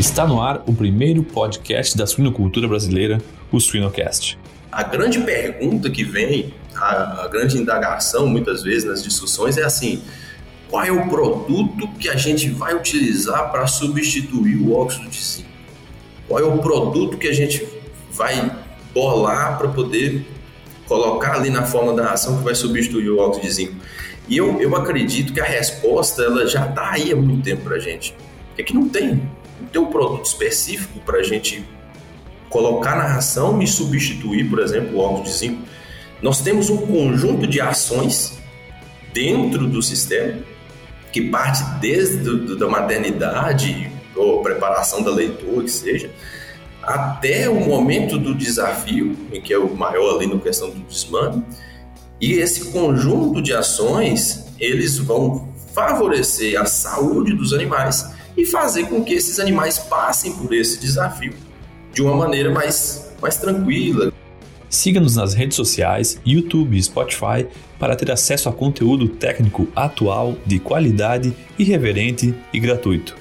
Está no ar o primeiro podcast da suinocultura brasileira, o Suinocast. A grande pergunta que vem, a, grande indagação muitas vezes nas discussões é assim: qual é o produto que a gente vai utilizar para substituir o óxido de zinco? Qual é o produto que a gente vai bolar para poder colocar ali na forma da ração que vai substituir o óxido de zinco? E eu, eu acredito que a resposta ela já está aí há muito tempo para a gente. É que não tem ter um produto específico para a gente colocar na ração e substituir, por exemplo, o óxido de zinco. Nós temos um conjunto de ações dentro do sistema que parte desde do, da maternidade ou preparação da leitura, que seja, até o momento do desafio, que é o maior ali na questão do desmame. E esse conjunto de ações, eles vão favorecer a saúde dos animais e fazer com que esses animais passem por esse desafio de uma maneira mais, mais tranquila. Siga-nos nas redes sociais, YouTube e Spotify para ter acesso a conteúdo técnico atual, de qualidade, irreverente e gratuito.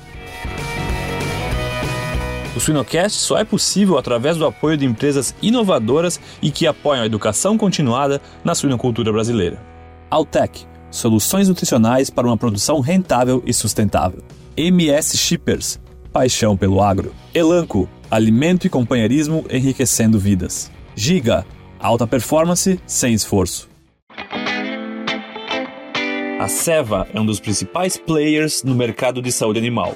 O Suinocast só é possível através do apoio de empresas inovadoras e que apoiam a educação continuada na suinocultura brasileira. Altec soluções nutricionais para uma produção rentável e sustentável. MS Shippers, paixão pelo agro. Elanco, alimento e companheirismo enriquecendo vidas. Giga, alta performance sem esforço. A Seva é um dos principais players no mercado de saúde animal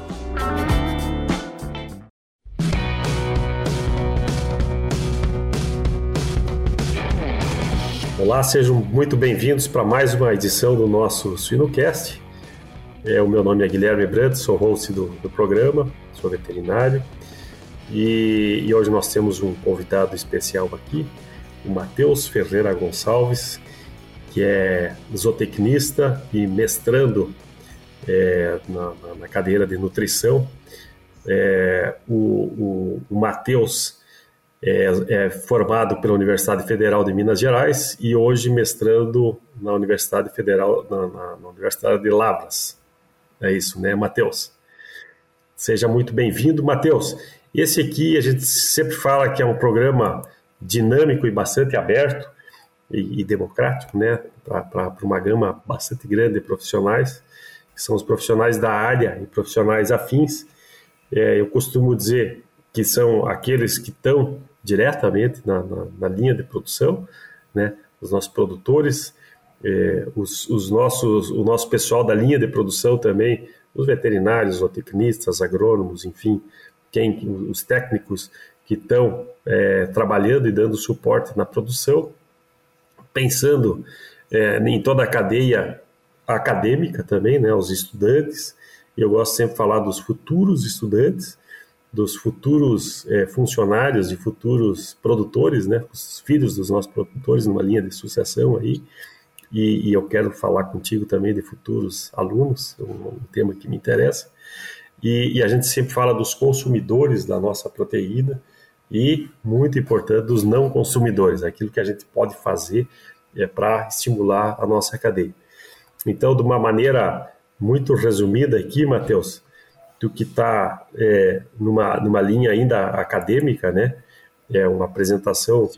Olá, sejam muito bem-vindos para mais uma edição do nosso Suinocast. É, o meu nome é Guilherme Brandt, sou host do, do programa, sou veterinário. E, e, hoje nós temos um convidado especial aqui, o Matheus Ferreira Gonçalves, que é zootecnista e mestrando é, na, na, cadeira de nutrição. É, o, o, o Matheus é, é, formado pela Universidade Federal de Minas Gerais e hoje mestrando na Universidade Federal, na, na, na Universidade de Lavras. É isso, né, Matheus? Seja muito bem-vindo, Matheus. Esse aqui a gente sempre fala que é um programa dinâmico e bastante aberto e, e democrático, né, para uma gama bastante grande de profissionais, que são os profissionais da área e profissionais afins. É, eu costumo dizer que são aqueles que estão diretamente na, na, na linha de produção, né? Os nossos produtores, eh, os, os, nossos, o nosso pessoal da linha de produção também, os veterinários, zootecnistas, agrônomos, enfim, quem, os técnicos que estão eh, trabalhando e dando suporte na produção, pensando eh, em toda a cadeia acadêmica também, né? Os estudantes. Eu gosto sempre de falar dos futuros estudantes, dos futuros é, funcionários e futuros produtores, né, os filhos dos nossos produtores numa linha de sucessão aí, e, e eu quero falar contigo também de futuros alunos, um, um tema que me interessa, e, e, a gente sempre fala dos consumidores da nossa proteína e, muito importante, dos não consumidores, aquilo que a gente pode fazer é, para estimular a nossa cadeia. Então, de uma maneira muito resumida aqui, Matheus, do que está é, numa, numa linha ainda acadêmica, né? É uma apresentação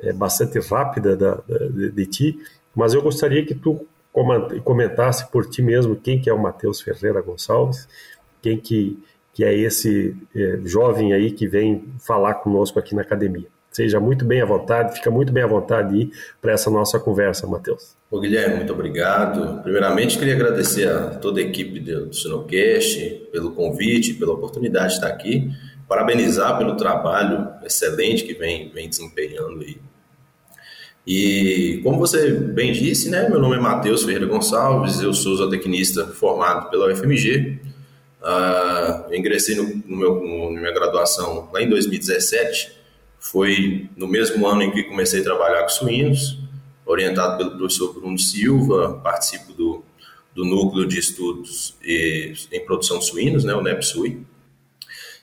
é, bastante rápida da, da, de, de, ti, mas eu gostaria que tu comentasse por ti mesmo quem que é o Matheus Ferreira Gonçalves, quem que, que é esse é, jovem aí que vem falar conosco aqui na academia. Seja muito bem à vontade, fica muito bem à vontade aí para essa nossa conversa, Matheus. Ô Guilherme, muito obrigado. Primeiramente, queria agradecer a toda a equipe do Sinocast pelo convite, pela oportunidade de estar aqui. Parabenizar pelo trabalho excelente que vem, vem desempenhando aí. E como você bem disse, né, meu nome é Matheus Ferreira Gonçalves, eu sou zootecnista formado pela UFMG. Uh, eu ingressei no, no meu, no, na minha graduação lá em 2017 Foi no mesmo ano em que comecei a trabalhar com suínos, orientado pelo professor Bruno Silva, participo do, do Núcleo de Estudos em Produção de Suínos, né, o NEPSUI,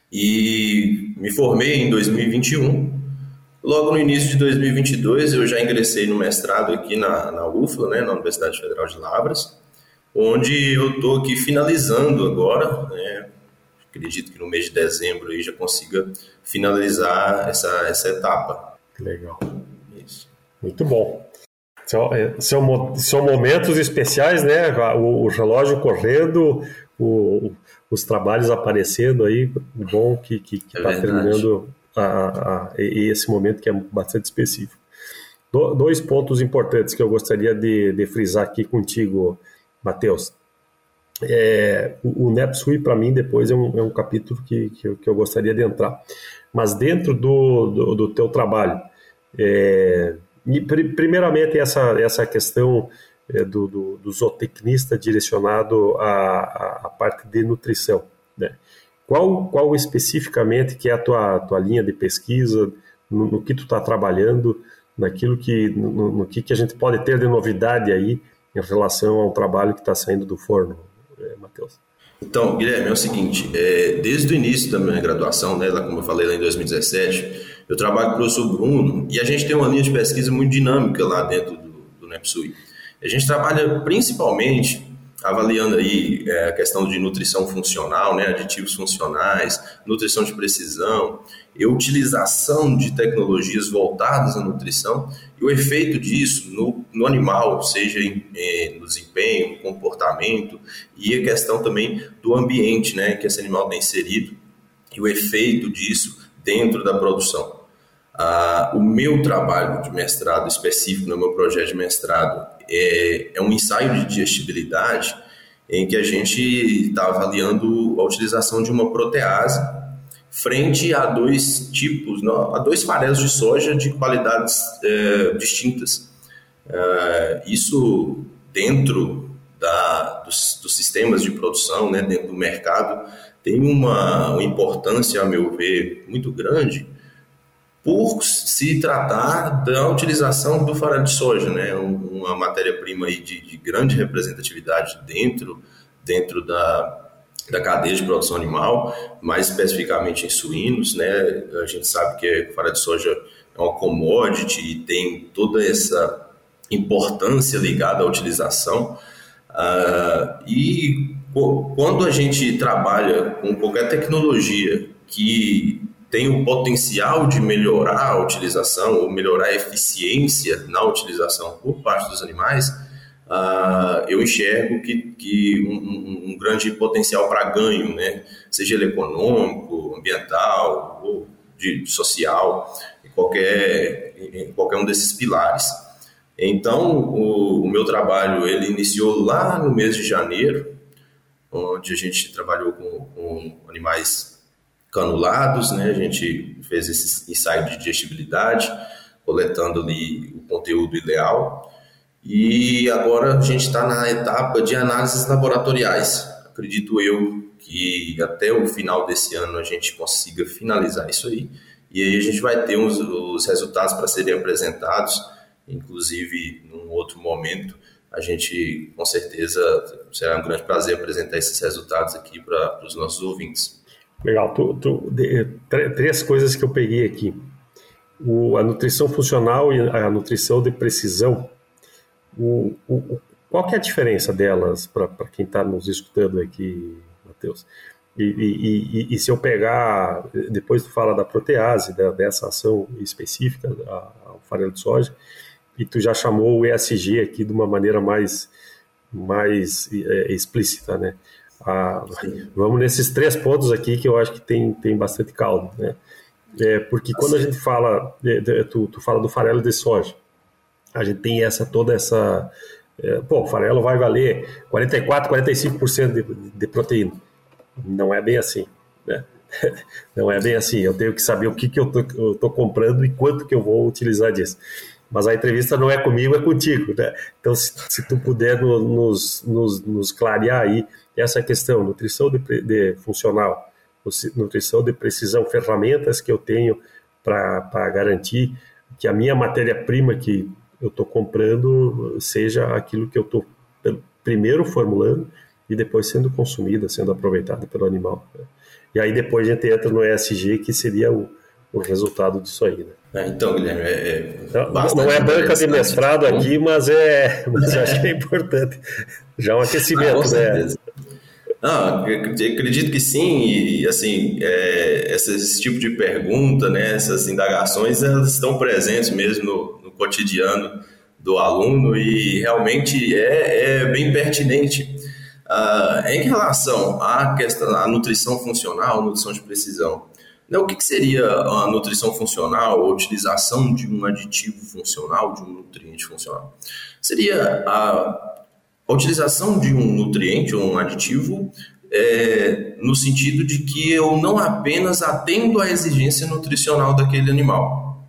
e me formei em 2021. Logo no início de 2022, eu já ingressei no mestrado aqui na, na UFLA, né, na Universidade Federal de Lavras, onde eu estou aqui finalizando agora, né, acredito que no mês de dezembro aí já consiga finalizar essa, essa etapa. Legal. Isso. Muito bom. São, é, são, são momentos especiais, né? O, o relógio correndo, o, os trabalhos aparecendo aí. Bom que está que, que é tá terminando a, a, esse momento que é bastante específico. Do, dois pontos importantes que eu gostaria de, de frisar aqui contigo, Matheus. É, o, NetSuite, para mim, depois é um, é um capítulo que, que eu, que, eu, gostaria de entrar. Mas dentro do, do, do teu trabalho, é, primeiramente essa, essa questão é, do, do, do, zootecnista direcionado à, à, parte de nutrição. Né? Qual, qual especificamente que é a tua, tua linha de pesquisa, no, no que tu está trabalhando, naquilo que, no, no, que, que a gente pode ter de novidade aí em relação ao trabalho que está saindo do forno, Matheus? Então, Guilherme, é o seguinte, é, desde o início da minha graduação, né, lá, como eu falei lá em 2017, eu trabalho com o professor Bruno e a gente tem uma linha de pesquisa muito dinâmica lá dentro do, do NEPSUI. A gente trabalha principalmente avaliando aí é, a questão de nutrição funcional, né, aditivos funcionais, nutrição de precisão, e utilização de tecnologias voltadas à nutrição e o efeito disso no, no animal, seja em, é, no desempenho, comportamento e a questão também do ambiente, né, que esse animal tem inserido e o efeito disso dentro da produção. Ah, o meu trabalho de mestrado específico, no meu projeto de mestrado, é, é um ensaio de digestibilidade em que a gente está avaliando a utilização de uma protease frente a dois tipos, não, a dois farelos de soja de qualidades é, distintas. É, isso dentro da, dos, dos, sistemas de produção, né, dentro do mercado, tem uma, uma importância, a meu ver, muito grande, por se tratar da utilização do farelo de soja, né? uma matéria-prima de, de, grande representatividade dentro, dentro da, da cadeia de produção animal, mais especificamente em suínos. Né? A gente sabe que o farelo de soja é uma commodity e tem toda essa importância ligada à utilização. Uh, e quando a gente trabalha com qualquer tecnologia que tem o potencial de melhorar a utilização ou melhorar a eficiência na utilização por parte dos animais, uh, eu enxergo que, que um, um, grande potencial para ganho, né? seja ele econômico, ambiental ou de, social, em qualquer, em qualquer um desses pilares. Então, o, o meu trabalho ele iniciou lá no mês de janeiro, onde a gente trabalhou com, com animais canulados, né? A gente fez esse ensaio de digestibilidade, coletando ali o conteúdo ideal. E agora a gente está na etapa de análises laboratoriais. Acredito eu que até o final desse ano a gente consiga finalizar isso aí. E aí a gente vai ter os, os resultados para serem apresentados, inclusive num outro momento. A gente, com certeza, será um grande prazer apresentar esses resultados aqui para os nossos ouvintes. Legal. Tu, tu, de, três coisas que eu peguei aqui. O, a nutrição funcional e a nutrição de precisão. O, o, qual que é a diferença delas para quem está nos escutando aqui, Matheus? E, e, e, e, se eu pegar, depois tu fala da protease, dessa ação específica ao farelo de soja, e tu já chamou o ESG aqui de uma maneira mais, mais é, explícita, né? Ah, vamos nesses três pontos aqui que eu acho que tem, tem bastante caldo, né? É, porque quando a gente fala, tu, tu fala do farelo de soja, a gente tem essa toda essa, é, pô, o farelo vai valer 44, 45% de, de proteína. Não é bem assim, né? Não é bem assim. Eu tenho que saber o que, que eu, tô, eu tô comprando e quanto que eu vou utilizar disso. Mas a entrevista não é comigo, é contigo, né? Então, se, se tu puder nos, nos, nos clarear aí essa questão, nutrição de, de funcional, nutrição de precisão, ferramentas que eu tenho para garantir que a minha matéria-prima que eu estou comprando seja aquilo que eu estou primeiro formulando e depois sendo consumida, sendo aproveitada pelo animal. Né? E aí depois a gente entra no ESG, que seria o, o resultado disso aí. Né? É, então, Guilherme, é, é não, não, é banca de mestrado aqui, mas é, mas acho que é importante. Já um aquecimento, ah, né? Não, acredito que sim, e assim, é, esse tipo de pergunta, né, essas indagações, elas estão presentes mesmo no, no cotidiano do aluno e realmente é, é bem pertinente. Uh, em relação à questão da nutrição funcional, nutrição de precisão, né, o que, que, seria a nutrição funcional, a utilização de um aditivo funcional, de um nutriente funcional? Seria a a utilização de um nutriente ou um aditivo é, no sentido de que eu não apenas atendo à exigência nutricional daquele animal,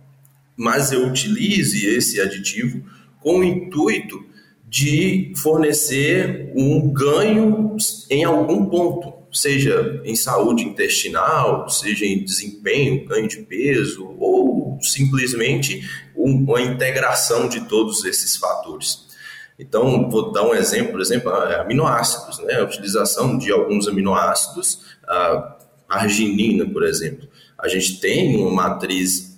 mas eu utilize esse aditivo com o intuito de fornecer um ganho em algum ponto, seja em saúde intestinal, seja em desempenho, ganho de peso, ou simplesmente uma integração de todos esses fatores. Então, vou dar um exemplo, por exemplo, aminoácidos, né? A utilização de alguns aminoácidos, a arginina, por exemplo. A gente tem uma matriz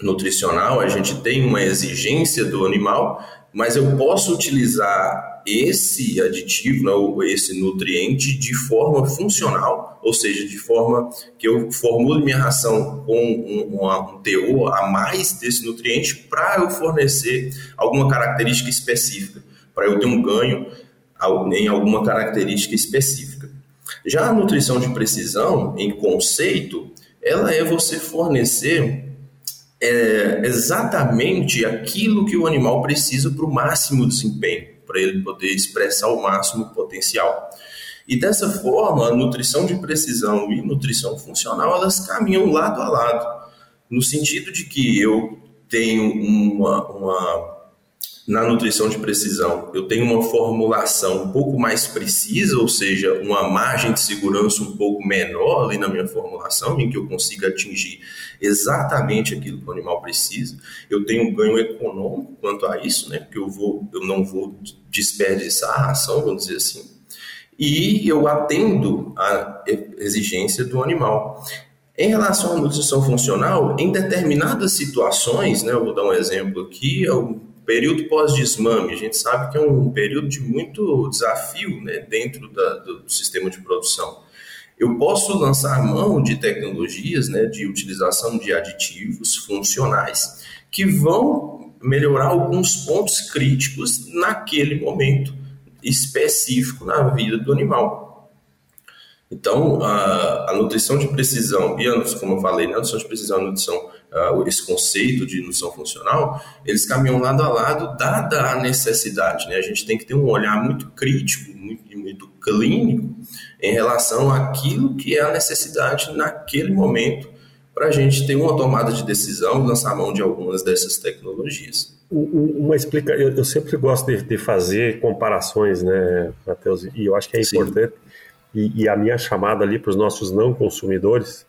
nutricional, a gente tem uma exigência do animal, mas eu posso utilizar esse aditivo, né, esse nutriente de forma funcional, ou seja, de forma que eu formule minha ração com um, um teor a mais desse nutriente para eu fornecer alguma característica específica para eu ter um ganho em alguma característica específica. Já a nutrição de precisão, em conceito, ela é você fornecer é, exatamente aquilo que o animal precisa para o máximo desempenho, para ele poder expressar o máximo potencial. E dessa forma, a nutrição de precisão e nutrição funcional, elas caminham lado a lado, no sentido de que eu tenho uma, uma na nutrição de precisão, eu tenho uma formulação um pouco mais precisa, ou seja, uma margem de segurança um pouco menor ali na minha formulação, em que eu consiga atingir exatamente aquilo que o animal precisa. Eu tenho um ganho econômico quanto a isso, né? Porque eu vou, eu não vou desperdiçar a ração, vamos dizer assim. E eu atendo a exigência do animal. Em relação à nutrição funcional, em determinadas situações, né, eu vou dar um exemplo aqui, período pós-desmame, a gente sabe que é um período de muito desafio né, dentro da, do, sistema de produção. Eu posso lançar mão de tecnologias né, de utilização de aditivos funcionais que vão melhorar alguns pontos críticos naquele momento específico na vida do animal. Então, a, a nutrição de precisão, e como eu falei, né, a nutrição de precisão e a nutrição uh, esse conceito de indução funcional, eles caminham lado a lado, dada a necessidade. Né? A gente tem que ter um olhar muito crítico, muito, muito clínico, em relação àquilo que é a necessidade naquele momento, para a gente ter uma tomada de decisão lançar mão de algumas dessas tecnologias. Uma explica, eu, eu sempre gosto de, de, fazer comparações, né, Matheus? E eu acho que é importante. E, e, a minha chamada ali para os nossos não consumidores,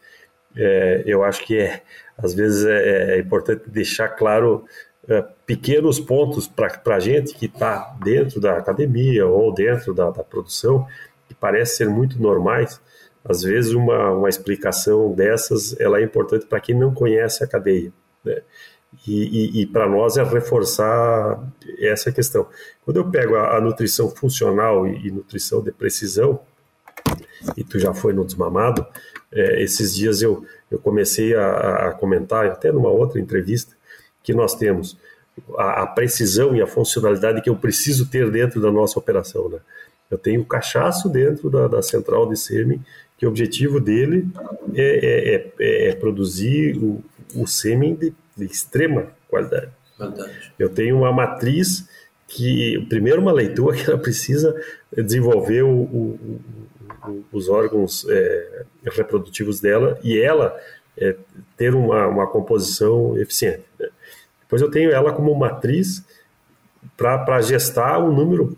é, eu acho que é às vezes é, é importante deixar claro é, pequenos pontos para a gente que está dentro da academia ou dentro da, da produção, que parece ser muito normais. Às vezes uma, uma explicação dessas ela é importante para quem não conhece a cadeia. Né? E, e, e para nós é reforçar essa questão. Quando eu pego a, a nutrição funcional e, e, nutrição de precisão, e tu já foi no desmamado, é, esses dias eu, eu comecei a, a, comentar, até numa outra entrevista, que nós temos a, a, precisão e a funcionalidade que eu preciso ter dentro da nossa operação. Né? Eu tenho cachaço dentro da, da central de sêmen, que o objetivo dele é, é, é, é produzir o, o sêmen de, de extrema qualidade. Verdade. Eu tenho uma matriz que, primeiro, uma leitura que ela precisa desenvolver o, o, os órgãos é, reprodutivos dela e ela é, ter uma, uma composição eficiente. Né? Depois eu tenho ela como matriz para gestar um número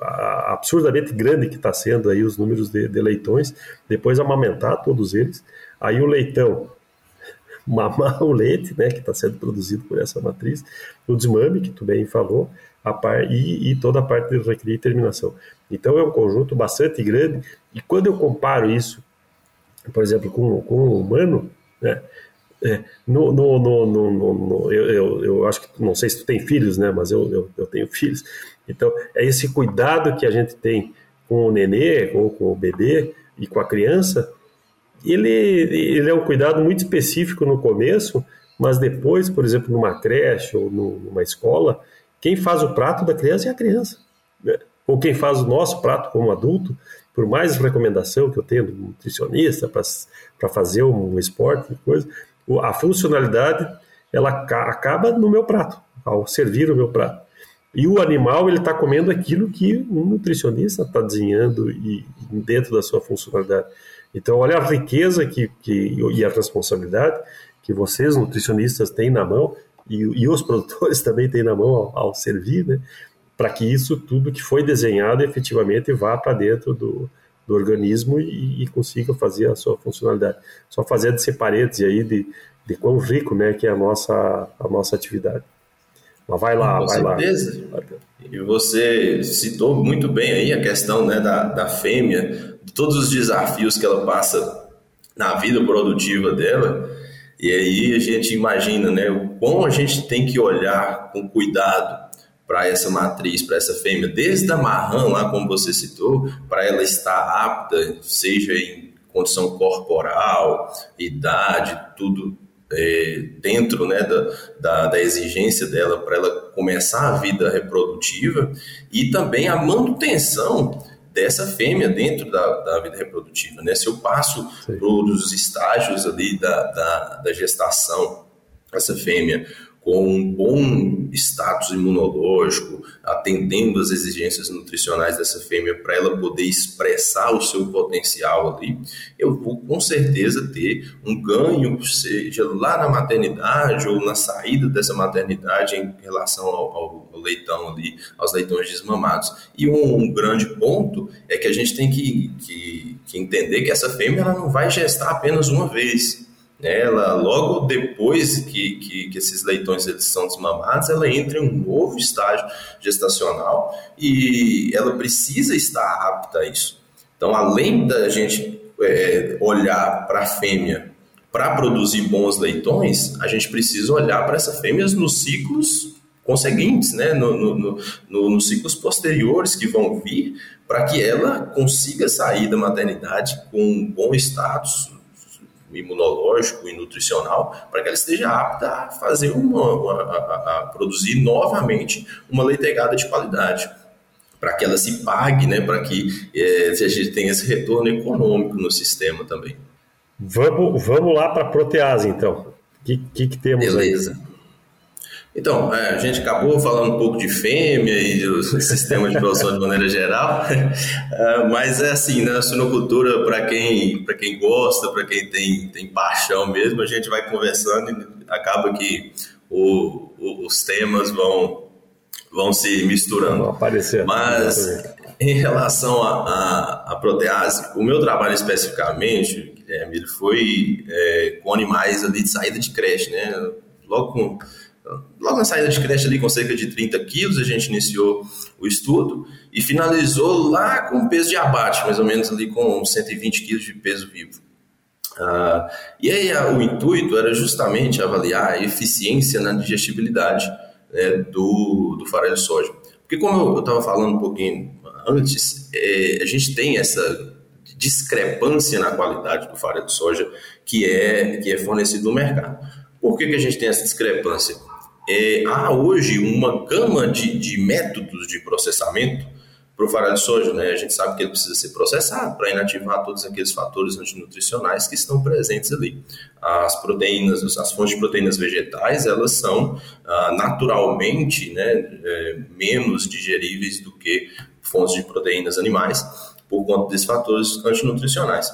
absurdamente grande que está sendo aí os números de, de, leitões, depois amamentar todos eles, aí o leitão mamar o leite, né, que está sendo produzido por essa matriz, o desmame, que tu bem falou, a par, e, e toda a parte de recria e terminação. Então é um conjunto bastante grande, e quando eu comparo isso, por exemplo, com, com o humano, né, é, no, no, no, no, eu, eu, eu, acho que, não sei se tu tem filhos, né, mas eu, eu, eu, tenho filhos, então é esse cuidado que a gente tem com o nenê, ou com o bebê e com a criança, ele, ele é um cuidado muito específico no começo, mas depois, por exemplo, numa creche ou numa escola, quem faz o prato da criança é a criança. Né? Ou quem faz o nosso prato como adulto, por mais recomendação que eu tenho do nutricionista para fazer um esporte, coisa, a funcionalidade ela acaba no meu prato, ao servir o meu prato. E o animal ele está comendo aquilo que um nutricionista está desenhando e dentro da sua funcionalidade. Então, olha a riqueza que, que, e a responsabilidade que vocês, nutricionistas, têm na mão e, e os produtores também têm na mão ao, ao servir, né? Para que isso tudo que foi desenhado efetivamente vá para dentro do, do organismo e, e, consiga fazer a sua funcionalidade. Só fazer de parênteses aí de, de quão rico né, que é a nossa, a nossa atividade. Mas vai lá, Com vai certeza. lá. E você citou muito bem aí a questão né, da, da fêmea, de todos os desafios que ela passa na vida produtiva dela. E aí a gente imagina né, o quão a gente tem que olhar com cuidado para essa matriz, para essa fêmea, desde a marrã, lá como você citou, para ela estar apta, seja em condição corporal, idade, tudo é, dentro né, da, da, da, exigência dela para ela começar a vida reprodutiva e também a manutenção dessa fêmea dentro da, da vida reprodutiva. Né? Se eu passo os estágios ali da, da, da gestação, essa fêmea com um bom status imunológico, atendendo às exigências nutricionais dessa fêmea para ela poder expressar o seu potencial ali, eu vou com certeza ter um ganho, seja lá na maternidade ou na saída dessa maternidade em relação ao, ao leitão ali, aos leitões desmamados. E um, um, grande ponto é que a gente tem que, que, que entender que essa fêmea ela não vai gestar apenas uma vez ela logo depois que, que, que, esses leitões eles são desmamados, ela entra em um novo estágio gestacional e ela precisa estar apta a isso. Então, além da gente é, olhar para a fêmea para produzir bons leitões, a gente precisa olhar para essa fêmea nos ciclos conseguintes, né, no, no, no, nos ciclos posteriores que vão vir, para que ela consiga sair da maternidade com um bom status imunológico e nutricional para que ela esteja apta a fazer uma, uma a, a, produzir novamente uma leitegada de qualidade para que ela se pague, né, para que é, a gente tenha esse retorno econômico no sistema também. Vamos, vamos lá para a protease, então. O que, que, que, temos Beleza. aí? Então, é, a gente acabou falando um pouco de fêmea e do sistema de produção de maneira geral, é, mas é assim, na né, suinocultura, para quem, quem gosta, para quem tem, tem paixão mesmo, a gente vai conversando e acaba que o, o, os temas vão, vão se misturando. Vão aparecer. Mas em relação à protease, o meu trabalho especificamente, Guilherme, ele foi é, com animais ali de saída de creche, né? Logo com Logo na saída de creche ali com cerca de 30 quilos, a gente iniciou o estudo e finalizou lá com peso de abate, mais ou menos ali com 120 quilos de peso vivo. Ah, e aí a, o intuito era justamente avaliar a eficiência na digestibilidade né, do, do farelo de soja. Porque como eu estava falando um pouquinho antes, é, a gente tem essa discrepância na qualidade do farelo de soja que é, que é fornecido no mercado. Por que, que a gente tem essa discrepância? É, há hoje uma gama de, de métodos de processamento para o farelo de soja. Né? A gente sabe que ele precisa ser processado para inativar todos aqueles fatores antinutricionais que estão presentes ali. As proteínas, as fontes de proteínas vegetais, elas são ah, naturalmente né, é, menos digeríveis do que fontes de proteínas animais por conta desses fatores antinutricionais.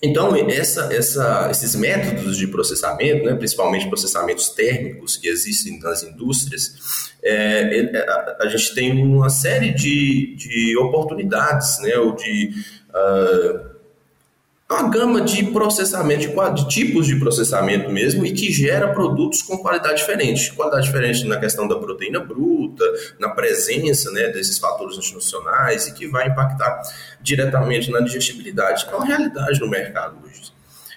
Então, essa, essa, esses métodos de processamento, né, principalmente processamentos térmicos que existem nas indústrias, é, é a, a, gente tem uma série de, de oportunidades, né, ou de uh, uma gama de processamento, de, tipos de processamento mesmo, e que gera produtos com qualidade diferente. Qualidade diferente na questão da proteína bruta, na presença né, desses fatores nutricionais, e que vai impactar diretamente na digestibilidade, que é uma realidade no mercado hoje.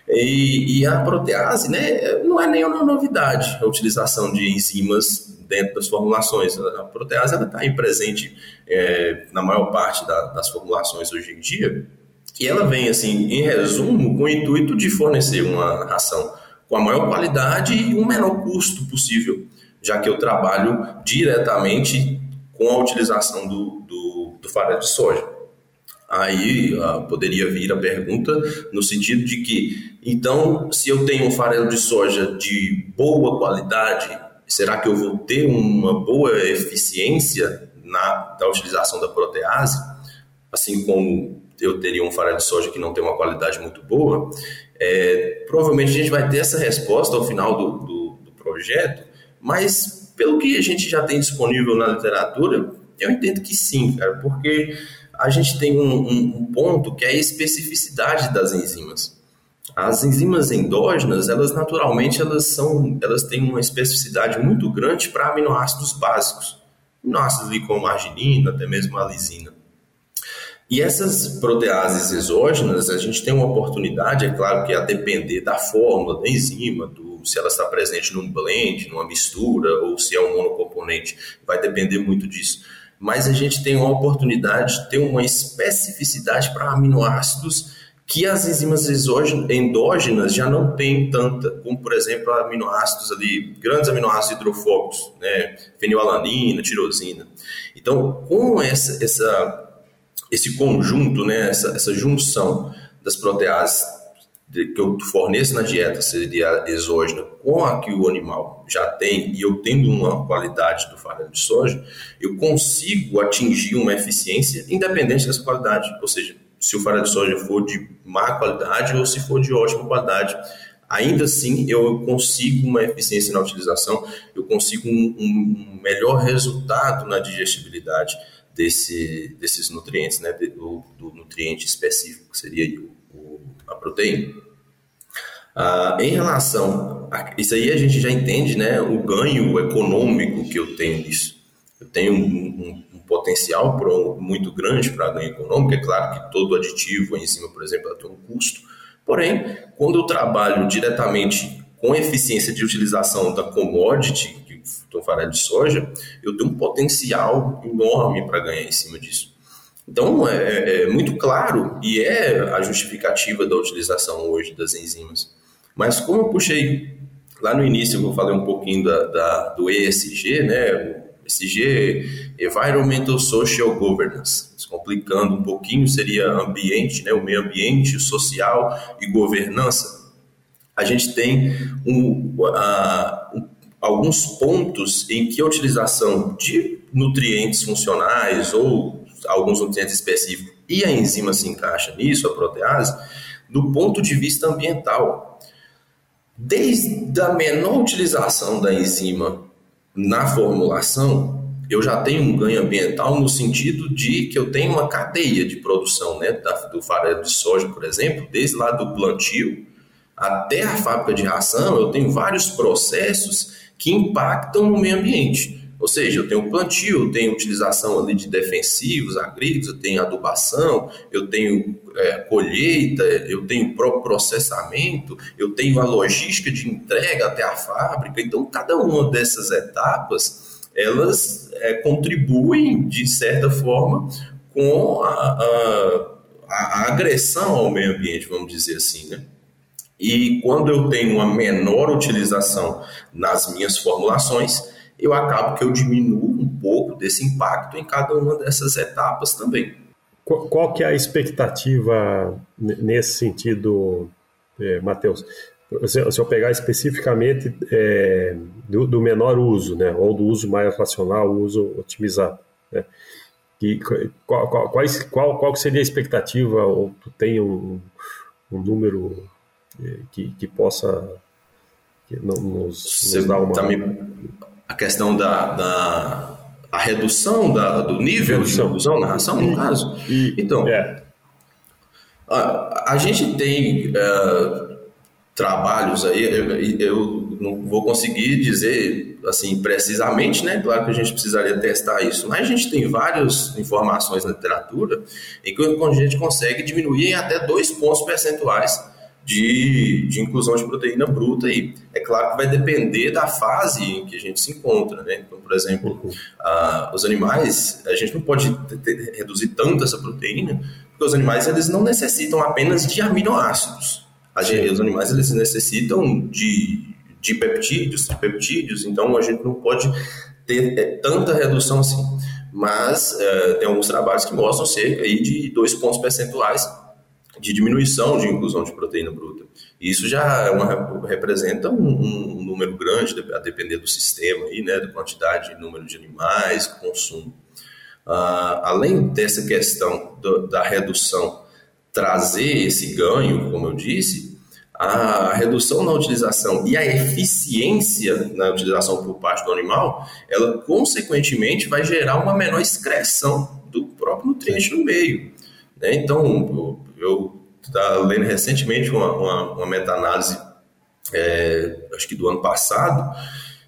E, e, a protease né, não é nenhuma novidade a utilização de enzimas dentro das formulações. A protease está aí presente é, na maior parte da, das formulações hoje em dia e ela vem, assim, em resumo, com o intuito de fornecer uma ração com a maior qualidade e o menor custo possível, já que eu trabalho diretamente com a utilização do, do, do farelo de soja. Aí uh, poderia vir a pergunta no sentido de que, então, se eu tenho um farelo de soja de boa qualidade, será que eu vou ter uma boa eficiência na, da utilização da protease? Assim como eu teria um farelo de soja que não tem uma qualidade muito boa, é, provavelmente a gente vai ter essa resposta ao final do, do, do, projeto, mas pelo que a gente já tem disponível na literatura, eu entendo que sim, cara, porque a gente tem um, um, um ponto que é a especificidade das enzimas. As enzimas endógenas, elas naturalmente elas são, elas têm uma especificidade muito grande para aminoácidos básicos, aminoácidos como arginina, até mesmo a lisina. E essas proteases exógenas, a gente tem uma oportunidade, é claro que a depender da fórmula da enzima, do, se ela está presente num blend, numa mistura, ou se é um monocomponente, vai depender muito disso. Mas a gente tem uma oportunidade de ter uma especificidade para aminoácidos que as enzimas endógenas já não têm tanta, como por exemplo aminoácidos ali, grandes aminoácidos hidrofóbicos, né, fenilalanina, tirosina. Então, com essa, essa esse conjunto, né, essa, essa junção das proteases que eu forneço na dieta seria exógena com a que o animal já tem e eu tendo uma qualidade do farelo de soja, eu consigo atingir uma eficiência independente dessa qualidade. Ou seja, se o farelo de soja for de má qualidade ou se for de ótima qualidade, ainda assim eu consigo uma eficiência na utilização, eu consigo um, um melhor resultado na digestibilidade desse, desses nutrientes, né, do, do nutriente específico, que seria o, o, a proteína. Ah, em relação a isso aí, a gente já entende né, o ganho econômico que eu tenho nisso. Eu tenho um, um, um potencial muito grande para ganho econômico. É claro que todo aditivo, enzima, por exemplo, tem um custo. Porém, quando eu trabalho diretamente com eficiência de utilização da commodity, do farelo de soja, eu tenho um potencial enorme para ganhar em cima disso. Então, é, é, é, muito claro e é a justificativa da utilização hoje das enzimas. Mas como eu puxei lá no início, eu falei um pouquinho da, da, do ESG, né? O ESG, Environmental Social Governance. Explicando um pouquinho, seria ambiente, né? o meio ambiente, social e governança. A gente tem um, um alguns pontos em que a utilização de nutrientes funcionais ou alguns nutrientes específicos e a enzima se encaixa nisso, a protease, do ponto de vista ambiental. Desde a menor utilização da enzima na formulação, eu já tenho um ganho ambiental no sentido de que eu tenho uma cadeia de produção né, do farelo de soja, por exemplo, desde lá do plantio até a fábrica de ração, eu tenho vários processos que impactam no meio ambiente. Ou seja, eu tenho plantio, eu tenho utilização ali de defensivos agrícolas, eu tenho adubação, eu tenho é, colheita, eu tenho próprio processamento, eu tenho a logística de entrega até a fábrica. Então, cada uma dessas etapas, elas é, contribuem, de certa forma, com a, a, a agressão ao meio ambiente, vamos dizer assim, né? E quando eu tenho uma menor utilização nas minhas formulações, eu acabo que eu diminuo um pouco desse impacto em cada uma dessas etapas também. Qual, qual que é a expectativa nesse sentido, é, Matheus? Se, eu pegar especificamente é, do, do, menor uso, né, ou do uso mais racional, uso otimizado, né, qual, qual, qual, qual seria a expectativa, ou tu tem um, um número que, que possa que nos, nos dar uma. a questão da, da a redução da, do nível redução. de inclusão na ração, no caso? E, então, é. A, a gente tem uh, trabalhos aí, eu, eu, não vou conseguir dizer assim precisamente, né? Claro que a gente precisaria testar isso, mas a gente tem várias informações na literatura em que a gente consegue diminuir em até dois pontos percentuais de, de inclusão de proteína bruta aí. É claro que vai depender da fase em que a gente se encontra, né? Então, por exemplo, uh, os animais, a gente não pode ter, reduzir tanto essa proteína, porque os animais eles não necessitam apenas de aminoácidos. Gente, os animais eles necessitam de, de peptídeos, tripeptídeos, então a gente não pode ter é, tanta redução assim. Mas é, tem alguns trabalhos que mostram cerca aí de dois pontos percentuais de diminuição de inclusão de proteína bruta. Isso já é uma, representa um, um, número grande, a depender do sistema, aí, né, da quantidade e número de animais, consumo. Ah, além dessa questão do, da redução trazer esse ganho, como eu disse, a redução na utilização e a eficiência na utilização por parte do animal, ela consequentemente vai gerar uma menor excreção do próprio nutriente no meio. Né? Então, eu estava lendo recentemente uma, uma, uma meta-análise, é, acho que do ano passado,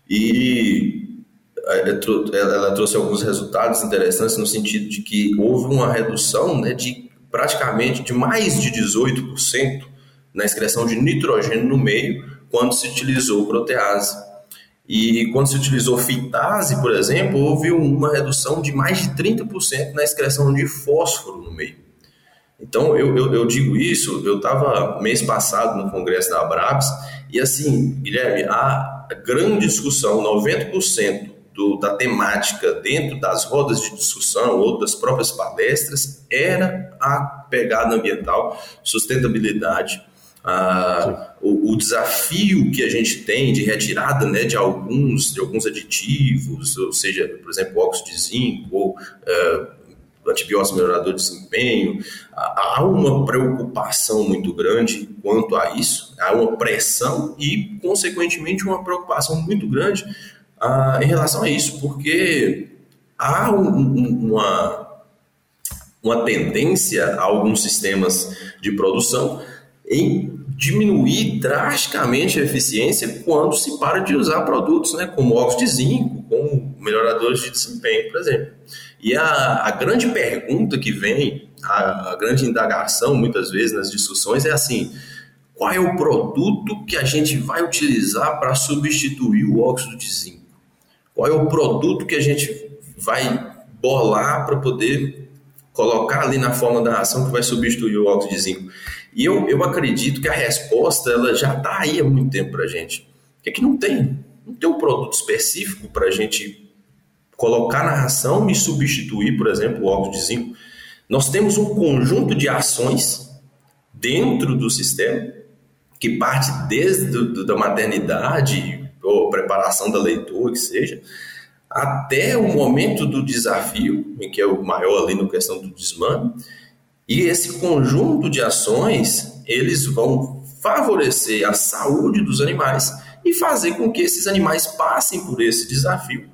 e é, é, ela trouxe alguns resultados interessantes no sentido de que houve uma redução né, de praticamente de mais de 18% na excreção de nitrogênio no meio quando se utilizou protease. E quando se utilizou fitase, por exemplo, houve uma redução de mais de 30% na excreção de fósforo no meio. Então, eu, eu, eu digo isso, eu estava mês passado no congresso da Abrabs, e assim, Guilherme, a grande discussão, 90% do, da temática dentro das rodas de discussão ou das próprias palestras era a pegada ambiental, sustentabilidade, a, o, o, desafio que a gente tem de retirada né, de alguns de alguns aditivos, ou seja, por exemplo, óxido de zinco ou uh, antibiótico melhorador de desempenho, há uma preocupação muito grande quanto a isso, há uma pressão e, consequentemente, uma preocupação muito grande ah, em relação a isso, porque há um, uma, uma tendência a alguns sistemas de produção em diminuir drasticamente a eficiência quando se para de usar produtos né, como óxido de zinco, como melhoradores de desempenho, por exemplo. E a, a grande pergunta que vem, a, a grande indagação muitas vezes nas discussões é assim: qual é o produto que a gente vai utilizar para substituir o óxido de zinco? Qual é o produto que a gente vai bolar para poder colocar ali na forma da ação que vai substituir o óxido de zinco? E eu, eu acredito que a resposta ela já está aí há muito tempo para a gente. É que não tem. Não tem um produto específico para a gente colocar na ração e substituir, por exemplo, o óxido de zinco. Nós temos um conjunto de ações dentro do sistema que parte desde do, da maternidade ou preparação da leitura, que seja, até o momento do desafio, em que é o maior ali no questão do desmame, e esse conjunto de ações, eles vão favorecer a saúde dos animais e fazer com que esses animais passem por esse desafio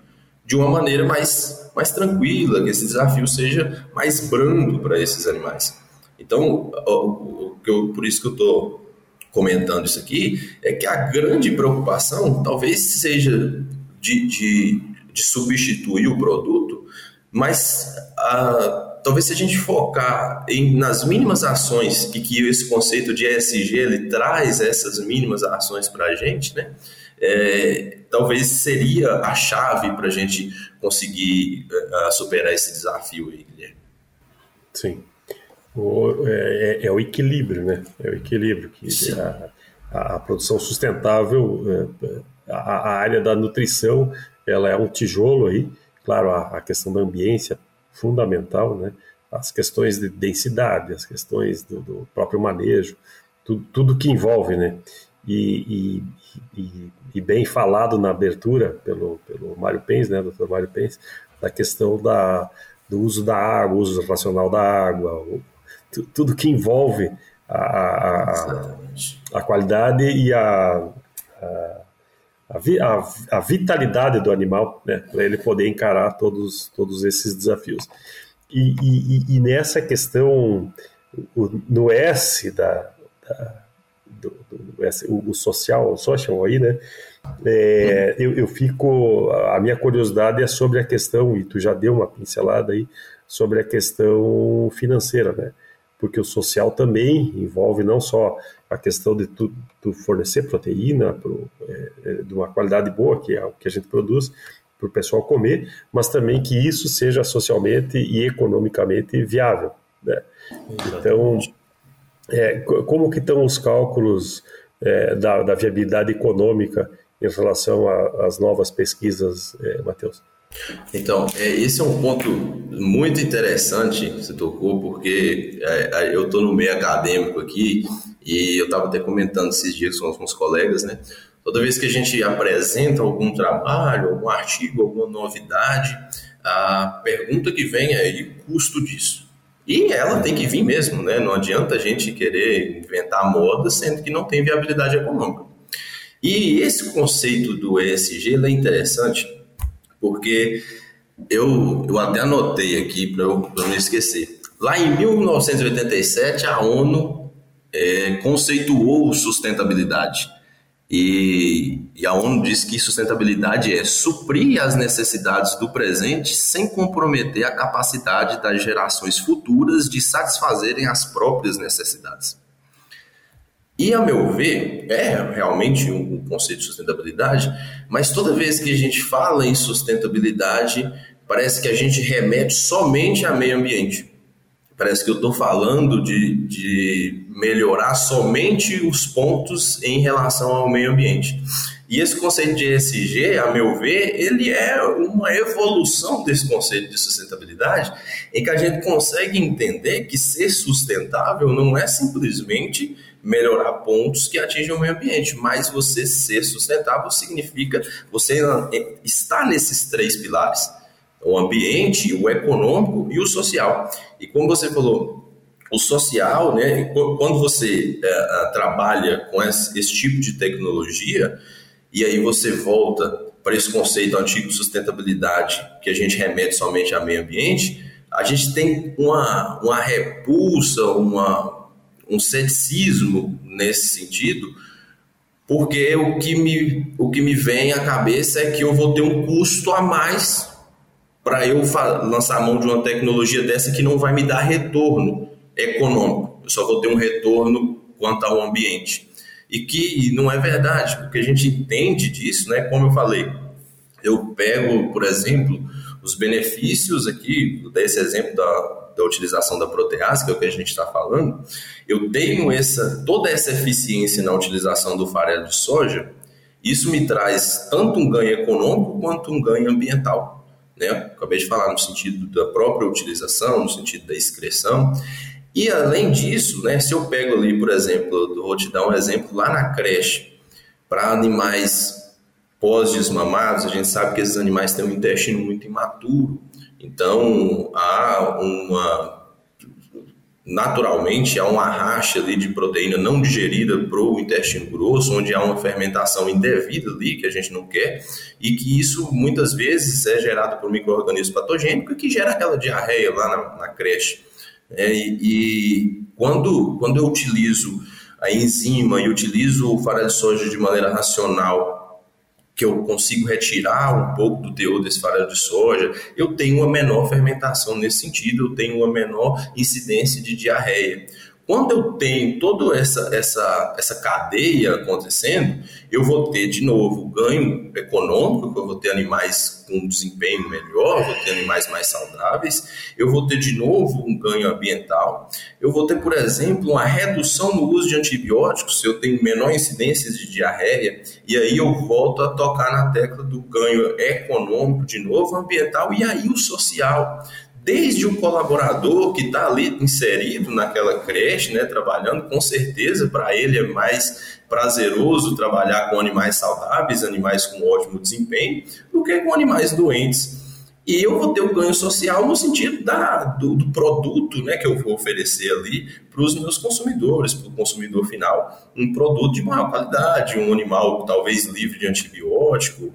de uma maneira mais, mais tranquila, que esse desafio seja mais brando para esses animais. Então, o, eu, por isso que eu estou comentando isso aqui, é que a grande preocupação talvez seja de, de, de substituir o produto, mas a talvez se a gente focar em, nas mínimas ações e que esse conceito de ESG ele traz essas mínimas ações para a gente, né? É, talvez seria a chave para a gente conseguir uh, superar esse desafio aí, Guilherme. Sim. O, é, é, é, o equilíbrio, né? É o equilíbrio que a, a, a, produção sustentável, é, a, a, área da nutrição, ela é um tijolo aí. Claro, a, a questão da ambiência fundamental, né? as questões de densidade, as questões do, do próprio manejo, tudo, tudo, que envolve, né? E, e, e, e, bem falado na abertura pelo, pelo Mário Pens, né, doutor Mário Pens, da questão da, do uso da água, o uso racional da água, o, tudo que envolve a, a, a qualidade e a, a a, a, vitalidade do animal, né, para ele poder encarar todos, todos esses desafios. E, e, e nessa questão o, no S da, da do, do, o, social, o social aí, né? É, eu, eu fico. A minha curiosidade é sobre a questão, e tu já deu uma pincelada aí, sobre a questão financeira, né? Porque o social também envolve não só a questão de tu, tu fornecer proteína pro, é, é, de uma qualidade boa, que é o que a gente produz, para o pessoal comer, mas também que isso seja socialmente e economicamente viável. Né? Então, é, como que estão os cálculos é, da, da, viabilidade econômica em relação às novas pesquisas, é, Matheus? Então, é, esse é um ponto muito interessante que você tocou, porque é, eu estou no meio acadêmico aqui e eu estava até comentando esses dias com alguns colegas, né? Toda vez que a gente apresenta algum trabalho, algum artigo, alguma novidade, a pergunta que vem é: e o custo disso? E ela tem que vir mesmo, né? Não adianta a gente querer inventar moda sendo que não tem viabilidade econômica. E esse conceito do ESG é interessante porque eu, eu até anotei aqui para eu não esquecer. Lá em 1987, a ONU é, conceituou sustentabilidade. E, e, a ONU diz que sustentabilidade é suprir as necessidades do presente sem comprometer a capacidade das gerações futuras de satisfazerem as próprias necessidades. E, a meu ver, é realmente um conceito de sustentabilidade, mas toda vez que a gente fala em sustentabilidade, parece que a gente remete somente a meio ambiente. Parece que eu estou falando de, de melhorar somente os pontos em relação ao meio ambiente. E esse conceito de ESG, a meu ver, ele é uma evolução desse conceito de sustentabilidade, em que a gente consegue entender que ser sustentável não é simplesmente melhorar pontos que atingem o meio ambiente, mas você ser sustentável significa você estar nesses três pilares o ambiente, o econômico e o social. E como você falou, o social, né, quando você é, trabalha com esse, esse, tipo de tecnologia, e aí você volta para esse conceito antigo de sustentabilidade, que a gente remete somente ao meio ambiente, a gente tem uma, uma repulsa, uma, um ceticismo nesse sentido, porque o que, me, o que me vem à cabeça é que eu vou ter um custo a mais para eu lançar a mão de uma tecnologia dessa que não vai me dar retorno econômico. Eu só vou ter um retorno quanto ao ambiente. E que não é verdade, porque a gente entende disso, né? Como eu falei, eu pego, por exemplo, os benefícios aqui, desse exemplo da, da utilização da protease, que é o que a gente está falando, eu tenho essa, toda essa eficiência na utilização do farelo de soja, isso me traz tanto um ganho econômico quanto um ganho ambiental né? Acabei de falar no sentido da própria utilização, no sentido da excreção. E além disso, né, se eu pego ali, por exemplo, vou te dar um exemplo lá na creche, para animais pós-desmamados, a gente sabe que esses animais têm um intestino muito imaturo. Então, há uma naturalmente há uma racha ali de proteína não digerida para o intestino grosso, onde há uma fermentação indevida ali que a gente não quer, e que isso muitas vezes é gerado por micro-organismo patogênico que gera aquela diarreia lá na, na creche. É, e, e quando, quando eu utilizo a enzima e utilizo o farelo de soja de maneira racional que eu consigo retirar um pouco do teor desse farelo de soja, eu tenho uma menor fermentação nesse sentido, eu tenho uma menor incidência de diarreia. Quando eu tenho toda essa, essa, essa cadeia acontecendo, eu vou ter de novo ganho econômico, eu vou ter animais com desempenho melhor, vou ter animais mais saudáveis, eu vou ter de novo um ganho ambiental, eu vou ter, por exemplo, uma redução no uso de antibióticos, se eu tenho menor incidência de diarreia, e aí eu volto a tocar na tecla do ganho econômico de novo, ambiental e aí o social desde o colaborador que está ali inserido naquela creche, né, trabalhando, com certeza para ele é mais prazeroso trabalhar com animais saudáveis, animais com ótimo desempenho, do que com animais doentes. E eu vou ter o ganho social no sentido da, do, do produto né, que eu vou oferecer ali para os meus consumidores, para o consumidor final. Um produto de maior qualidade, um animal talvez livre de antibiótico,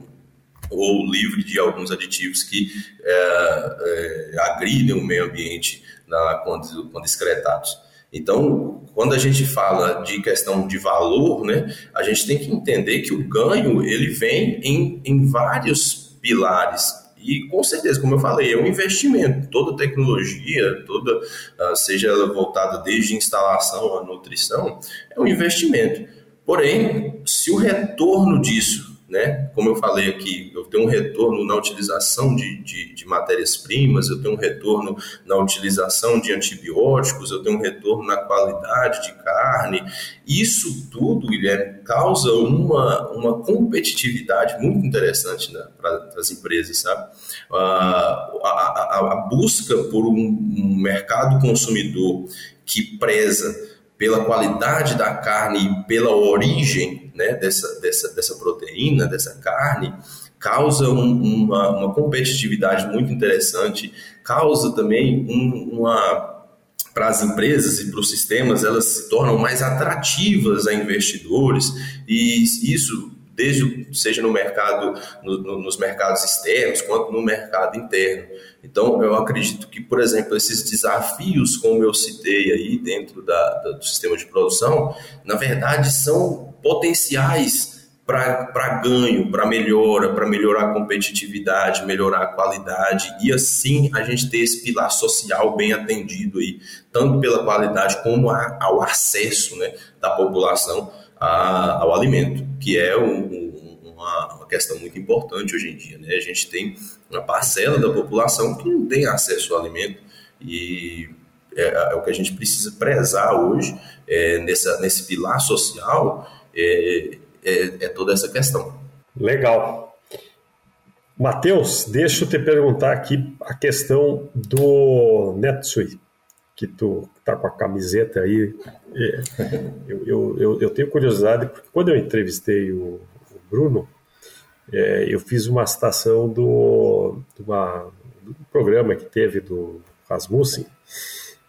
ou livre de alguns aditivos que é, é, agridem o meio ambiente na, quando, quando excretados. Então, quando a gente fala de questão de valor, né, a gente tem que entender que o ganho ele vem em, em vários pilares. E com certeza, como eu falei, é um investimento. Toda tecnologia, toda, ah, seja ela voltada desde instalação à nutrição, é um investimento. Porém, se o retorno disso né? Como eu falei aqui, eu tenho um retorno na utilização de, de, de matérias-primas, eu tenho um retorno na utilização de antibióticos, eu tenho um retorno na qualidade de carne. Isso tudo, Guilherme, causa uma, uma competitividade muito interessante né, para as empresas, sabe? A, a, a busca por um, um mercado consumidor que preza pela qualidade da carne e pela origem né, dessa, dessa, dessa proteína, dessa carne, causa um, uma, uma, competitividade muito interessante, causa também um, uma. Para as empresas e para os sistemas, elas se tornam mais atrativas a investidores, e isso desde seja no mercado, no, no, nos mercados externos, quanto no mercado interno. Então, eu acredito que, por exemplo, esses desafios, como eu citei aí dentro da, da, do sistema de produção, na verdade são potenciais para ganho, para melhora, para melhorar a competitividade, melhorar a qualidade e assim a gente ter esse pilar social bem atendido aí, tanto pela qualidade como a, ao acesso né, da população a, ao alimento, que é um, uma, uma, questão muito importante hoje em dia. Né? A gente tem uma parcela da população que não tem acesso ao alimento e é, é o que a gente precisa prezar hoje é, nessa, nesse pilar social é, é, é toda essa questão. Legal. Matheus, deixa eu te perguntar aqui a questão do Netsui que tu tá com a camiseta aí. É, eu, eu, eu, eu, tenho curiosidade, porque quando eu entrevistei o, o Bruno, é, eu fiz uma citação do, uma, do programa que teve do Rasmussen,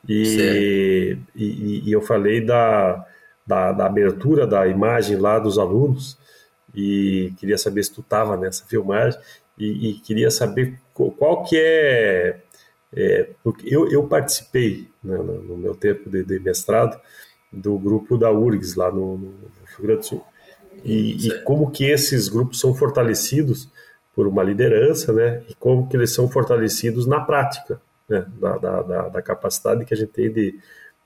e, e, e, eu falei da, da, da, abertura da imagem lá dos alunos, e queria saber se tu estava nessa filmagem, e, e, queria saber qual que é é, porque eu, eu participei, né, no meu tempo de, de, mestrado, do grupo da URGS, lá no, no Rio Grande do Sul. E, e, como que esses grupos são fortalecidos por uma liderança, né? E como que eles são fortalecidos na prática, né? Da, da, da, da capacidade que a gente tem de,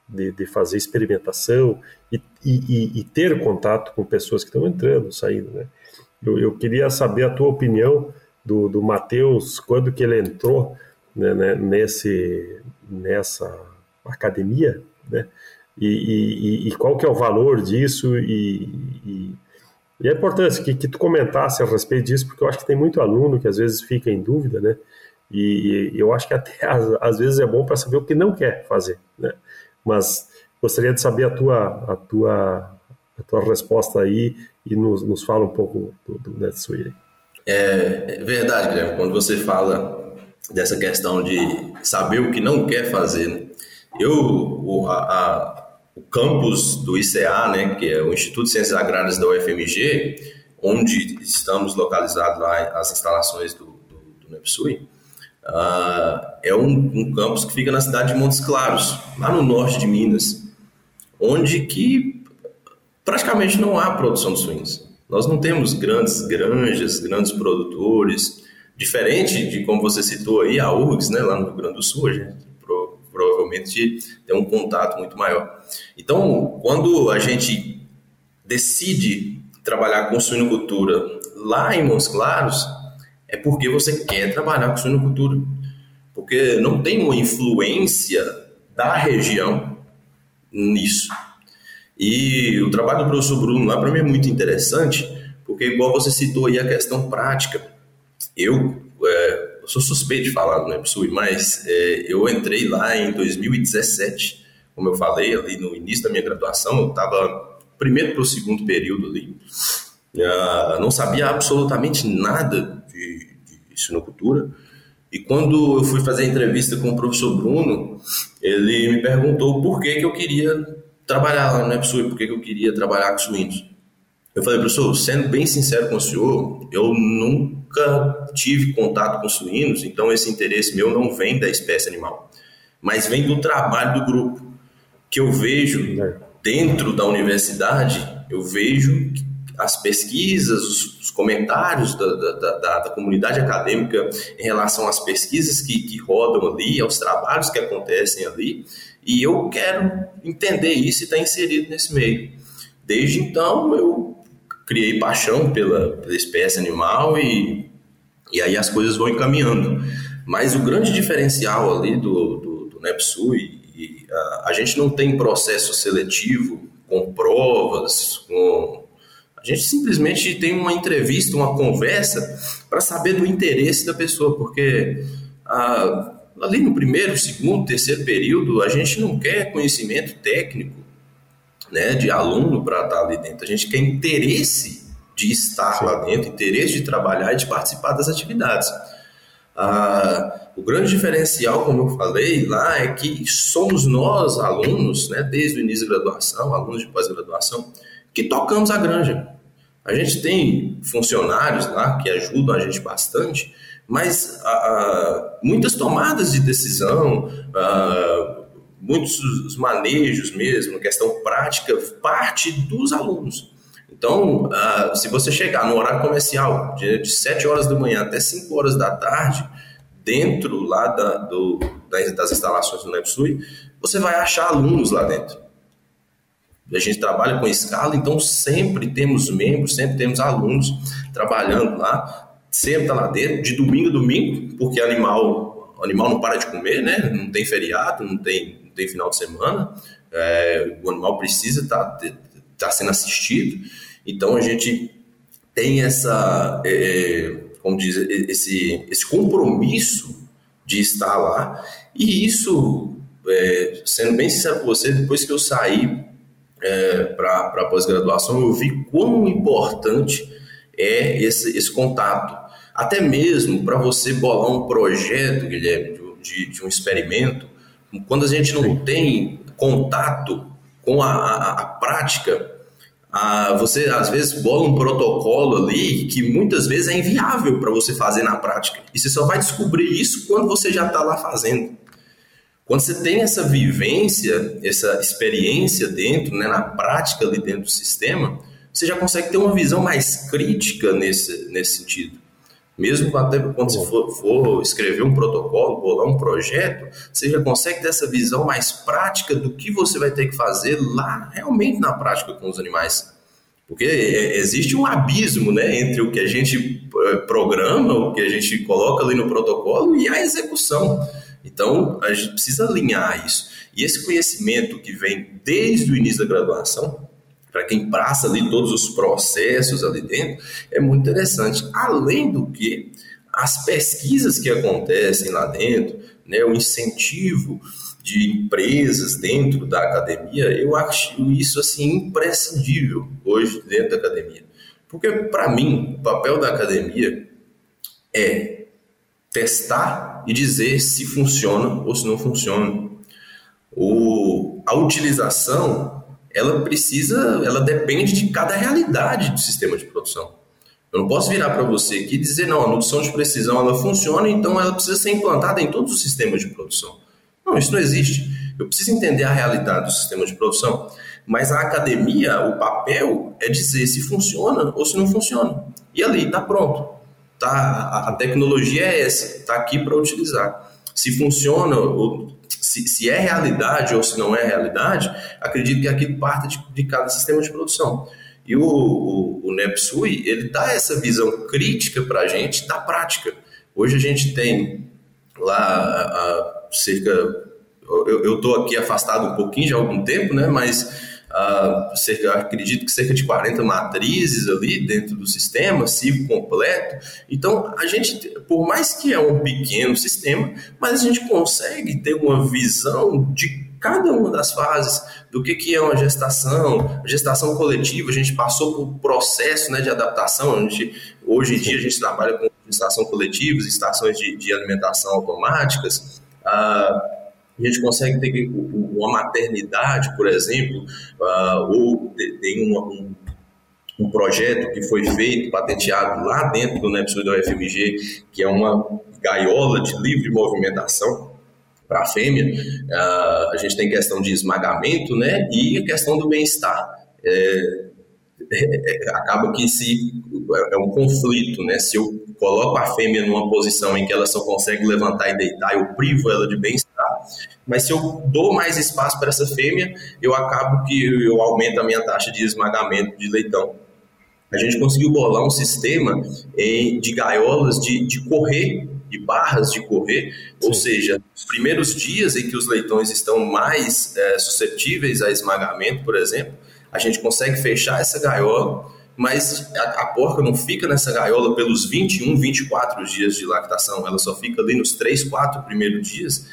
de, de fazer experimentação e, e, e, ter contato com pessoas que estão entrando, saindo, né? Eu, eu queria saber a tua opinião do, do Matheus, quando que ele entrou né, né, nesse, nessa academia, né? E, e, e, qual que é o valor disso e, e, a importância que, que tu comentasse a respeito disso, porque eu acho que tem muito aluno que às vezes fica em dúvida, né? E, eu acho que até às, às vezes é bom para saber o que não quer fazer, né? Mas gostaria de saber a tua, a tua, a tua resposta aí e nos, nos fala um pouco do, do NetSuite. É, é verdade, Guilherme, quando você fala dessa questão de saber o que não quer fazer. Né? Eu, o, a, a, o campus do ICA, né, que é o Instituto de Ciências Agrárias da UFMG, onde estamos localizados lá, as instalações do, do, do uh, é um, um campus que fica na cidade de Montes Claros, lá no norte de Minas, onde que praticamente não há produção de suínos. Nós não temos grandes granjas, grandes produtores, Diferente de como você citou aí, a URGS, né, lá no Rio Grande do Sul, a gente pro, provavelmente tem um contato muito maior. Então, quando a gente decide trabalhar com suinocultura lá em Montes Claros, é porque você quer trabalhar com suinocultura. Porque não tem uma influência da região nisso. E o trabalho do professor Bruno lá para mim é muito interessante, porque igual você citou aí a questão prática, eu, é, eu sou suspeito de falar do NEPSUI, mas é, eu entrei lá em 2017, como eu falei ali no início da minha graduação, eu estava primeiro para o segundo período ali, uh, não sabia absolutamente nada sinocultura, e quando eu fui fazer a entrevista com o professor Bruno, ele me perguntou por que, que eu queria trabalhar lá no NEPSUI, por que, que eu queria trabalhar com suínos. Eu falei, professor, sendo bem sincero com o senhor, eu nunca tive contato com suínos, então esse interesse meu não vem da espécie animal, mas vem do trabalho do grupo. que eu vejo é. dentro da universidade, eu vejo as pesquisas, os, os comentários da, da, da, da, comunidade acadêmica em relação às pesquisas que, que rodam ali, aos trabalhos que acontecem ali, e eu quero entender isso e estar tá inserido nesse meio. Desde então, eu criei paixão pela, pela espécie animal e, e aí as coisas vão encaminhando. Mas o grande diferencial ali do, do, do NEPSUI, e, a, a gente não tem processo seletivo com provas, com a gente simplesmente tem uma entrevista, uma conversa para saber do interesse da pessoa, porque ah, ali no primeiro, segundo, terceiro período, a gente não quer conhecimento técnico né, de aluno para estar ali dentro, a gente quer interesse de estar lá dentro, interesse de trabalhar e de participar das atividades. Ah, o grande diferencial, como eu falei lá, é que somos nós, alunos, né, desde o início da graduação, alunos de pós-graduação, que tocamos a granja. A gente tem funcionários lá que ajudam a gente bastante, mas a, a, muitas tomadas de decisão, a, muitos manejos mesmo, questão prática, parte dos alunos. Então, se você chegar no horário comercial, de, de 7 horas da manhã até 5 horas da tarde, dentro lá da, do, das instalações do NEPSUI, você vai achar alunos lá dentro. A gente trabalha com escala, então sempre temos membros, sempre temos alunos trabalhando lá, sempre está lá dentro, de domingo a domingo, porque animal, animal não para de comer, né? Não tem feriado, não tem, não tem final de semana, é, o animal precisa estar tá, tá sendo assistido, então a gente tem essa, é, como diz, esse, esse compromisso de estar lá, e isso, é, sendo bem sincero com você, depois que eu saí é, para pós-graduação, eu vi quão importante é esse, esse contato. Até mesmo para você bolar um projeto, Guilherme, de, de, um experimento, quando a gente não tem contato com a, a, a prática, a, você às vezes bola um protocolo ali que muitas vezes é inviável para você fazer na prática. E você só vai descobrir isso quando você já está lá fazendo. Quando você tem essa vivência, essa experiência dentro, né, na prática ali dentro do sistema, você já consegue ter uma visão mais crítica nesse, nesse sentido. Mesmo até quando você for, for escrever um protocolo, bolar um projeto, você já consegue ter essa visão mais prática do que você vai ter que fazer lá, realmente na prática com os animais. Porque é, existe um abismo né, entre o que a gente eh, programa, o que a gente coloca ali no protocolo e a execução. Então, a gente precisa alinhar isso. E esse conhecimento que vem desde o início da graduação, para quem passa ali todos os processos ali dentro, é muito interessante. Além do que, as pesquisas que acontecem lá dentro, né, o incentivo de empresas dentro da academia, eu acho isso assim imprescindível hoje dentro da academia. Porque para mim, o papel da academia é testar e dizer se funciona ou se não funciona. O, a utilização, ela precisa, ela depende de cada realidade do sistema de produção. Eu não posso virar para você aqui e dizer, não, a nutrição de precisão ela funciona, então ela precisa ser implantada em todos os sistemas de produção. Não, isso não existe. Eu preciso entender a realidade do sistema de produção. Mas a academia, o papel é dizer se funciona ou se não funciona. E ali, está pronto tá, a tecnologia é essa, está aqui para utilizar. Se funciona, ou, se, se, é realidade ou se não é realidade, acredito que aqui parte de, de cada sistema de produção. E o, o, o NEPSUI, ele dá essa visão crítica para a gente da prática. Hoje a gente tem lá cerca... Eu estou aqui afastado um pouquinho já há algum tempo, né? Mas uh, cerca, acredito que cerca de 40 matrizes ali dentro do sistema, ciclo completo. Então, a gente, por mais que é um pequeno sistema, mas a gente consegue ter uma visão de cada uma das fases do que, que é uma gestação, gestação coletiva, a gente passou por processo né, de adaptação, a gente, hoje em dia a gente trabalha com gestação coletiva, estações de, de alimentação automáticas, uh, a gente consegue ter uma maternidade, por exemplo, uh, ou tem um, um, projeto que foi feito, patenteado lá dentro do NEPSUI da UFMG, que é uma gaiola de livre movimentação, para a fêmea, uh, a gente tem questão de esmagamento, né? E a questão do bem-estar. É, é, é, acaba que se é um conflito, né? Se eu coloco a fêmea numa posição em que ela só consegue levantar e deitar, eu privo ela de bem-estar. Mas se eu dou mais espaço para essa fêmea, eu acabo que eu aumento a minha taxa de esmagamento de leitão. A gente conseguiu bolar um sistema de gaiolas de, de correr, de barras de correr, Sim. ou seja, os primeiros dias em que os leitões estão mais é, suscetíveis a esmagamento, por exemplo, a gente consegue fechar essa gaiola, mas a, a, porca não fica nessa gaiola pelos 21, 24 dias de lactação, ela só fica ali nos 3, 4 primeiros dias.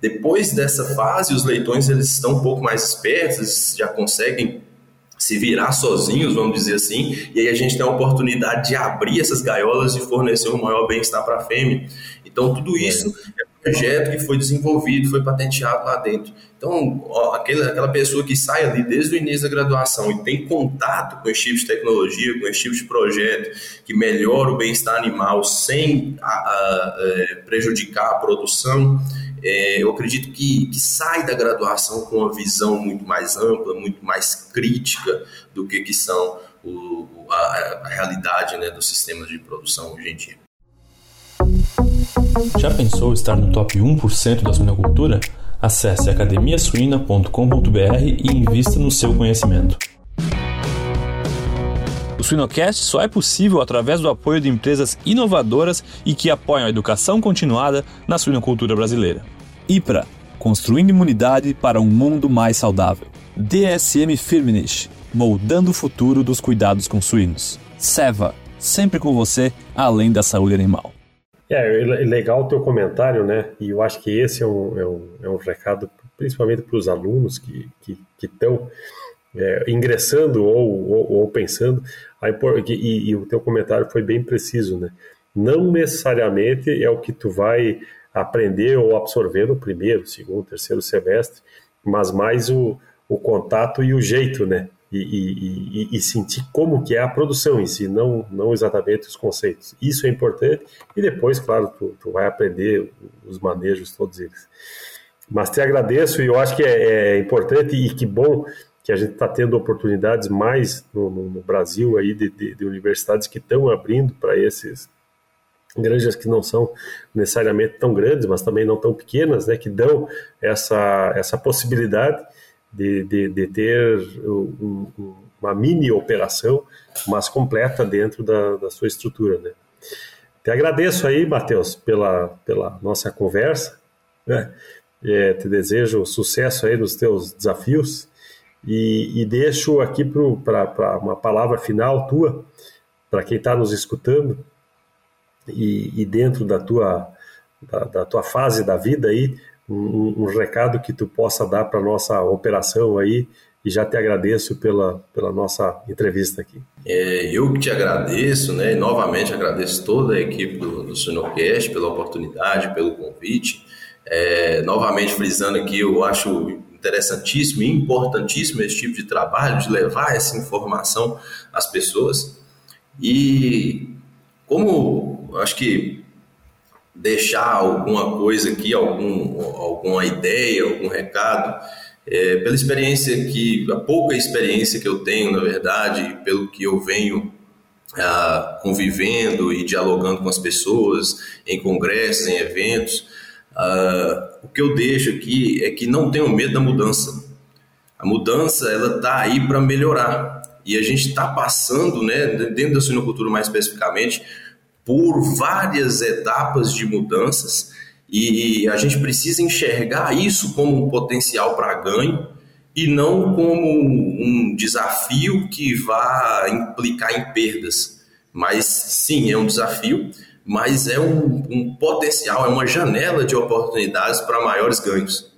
Depois dessa fase, os leitões eles estão um pouco mais espertos, eles já conseguem se virar sozinhos, vamos dizer assim, e aí a gente tem a oportunidade de abrir essas gaiolas e fornecer um maior bem-estar para a fêmea. Então, tudo isso é projeto que foi desenvolvido, foi patenteado lá dentro. Então, ó, aquela, aquela pessoa que sai ali desde o início da graduação e tem contato com esse tipo de tecnologia, com esse tipo de projeto que melhora o bem-estar animal sem a, a, a, é, prejudicar a produção, é, eu acredito que, que sai da graduação com uma visão muito mais ampla, muito mais crítica do que, que são o, a, a realidade né, dos sistemas de produção hoje em dia. Já pensou estar no top 1% da suinocultura? Acesse academiasuina.com.br e invista no seu conhecimento. O Suinocast só é possível através do apoio de empresas inovadoras e que apoiam a educação continuada na suinocultura brasileira. IPRA Construindo imunidade para um mundo mais saudável. DSM Firmenich Moldando o futuro dos cuidados com suínos. SEVA Sempre com você, além da saúde animal. É, é legal o teu comentário, né? E eu acho que esse é um, é um, é um recado principalmente para os alunos que estão é, ingressando ou, ou, ou pensando, e, e, o teu comentário foi bem preciso, né? Não necessariamente é o que tu vai aprender ou absorver no primeiro, segundo, terceiro semestre, mas mais o, o contato e o jeito, né? E, e, e, sentir como que é a produção em si, não, não exatamente os conceitos. Isso é importante e depois, claro, tu, tu vai aprender os manejos todos eles. Mas te agradeço e eu acho que é, é importante e que bom que a gente está tendo oportunidades mais no, no, no Brasil aí de, de, de, universidades que estão abrindo para esses granjas que não são necessariamente tão grandes, mas também não tão pequenas, né, que dão essa, essa possibilidade de, de, de ter um, uma mini operação, mas completa dentro da, da sua estrutura. Né? Te agradeço aí, Matheus, pela, pela nossa conversa. Né? É, te desejo sucesso aí nos teus desafios e, e deixo aqui para uma palavra final tua, para quem está nos escutando e, e dentro da tua, da, da, tua fase da vida aí, um, um recado que tu possa dar para nossa operação aí e já te agradeço pela, pela nossa entrevista aqui. É, eu que te agradeço, né? E novamente agradeço toda a equipe do, do pela oportunidade, pelo convite. É, novamente frisando aqui, eu acho interessantíssimo e importantíssimo esse tipo de trabalho, de levar essa informação às pessoas. E como acho que deixar alguma coisa aqui, algum, alguma ideia, algum recado, é, pela experiência que, a pouca experiência que eu tenho, na verdade, pelo que eu venho ah, convivendo e dialogando com as pessoas em congressos, em eventos, ah, o que eu deixo aqui é que não tenham medo da mudança. A mudança ela está aí para melhorar e a gente está passando, né, dentro da suinocultura mais especificamente, por várias etapas de mudanças e a gente precisa enxergar isso como um potencial para ganho e não como um desafio que vá implicar em perdas. Mas sim, é um desafio, mas é um, um potencial, é uma janela de oportunidades para maiores ganhos.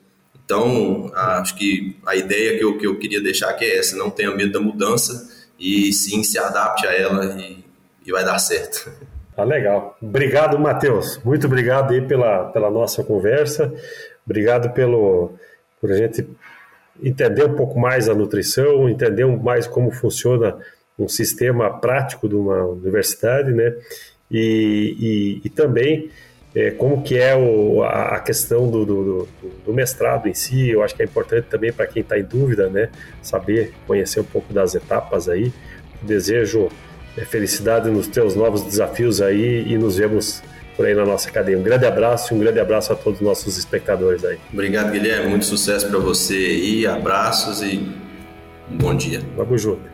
Então, acho que a ideia que eu, que eu queria deixar aqui é essa: não tenha medo da mudança e sim se adapte a ela e, e vai dar certo. Tá legal. Obrigado, Matheus. Muito obrigado aí pela, pela nossa conversa. Obrigado pelo por a gente entender um pouco mais a nutrição, entender mais como funciona um sistema prático de uma universidade, né? E, e, e também é, como que é o, a, questão do, do, do, mestrado em si. Eu acho que é importante também para quem está em dúvida, né, saber, conhecer um pouco das etapas aí. Desejo felicidade nos teus novos desafios aí e nos vemos por aí na nossa cadeia. Um grande abraço e um grande abraço a todos os nossos espectadores aí. Obrigado, Guilherme. Muito sucesso para você aí. Abraços e um bom dia. Vamos junto.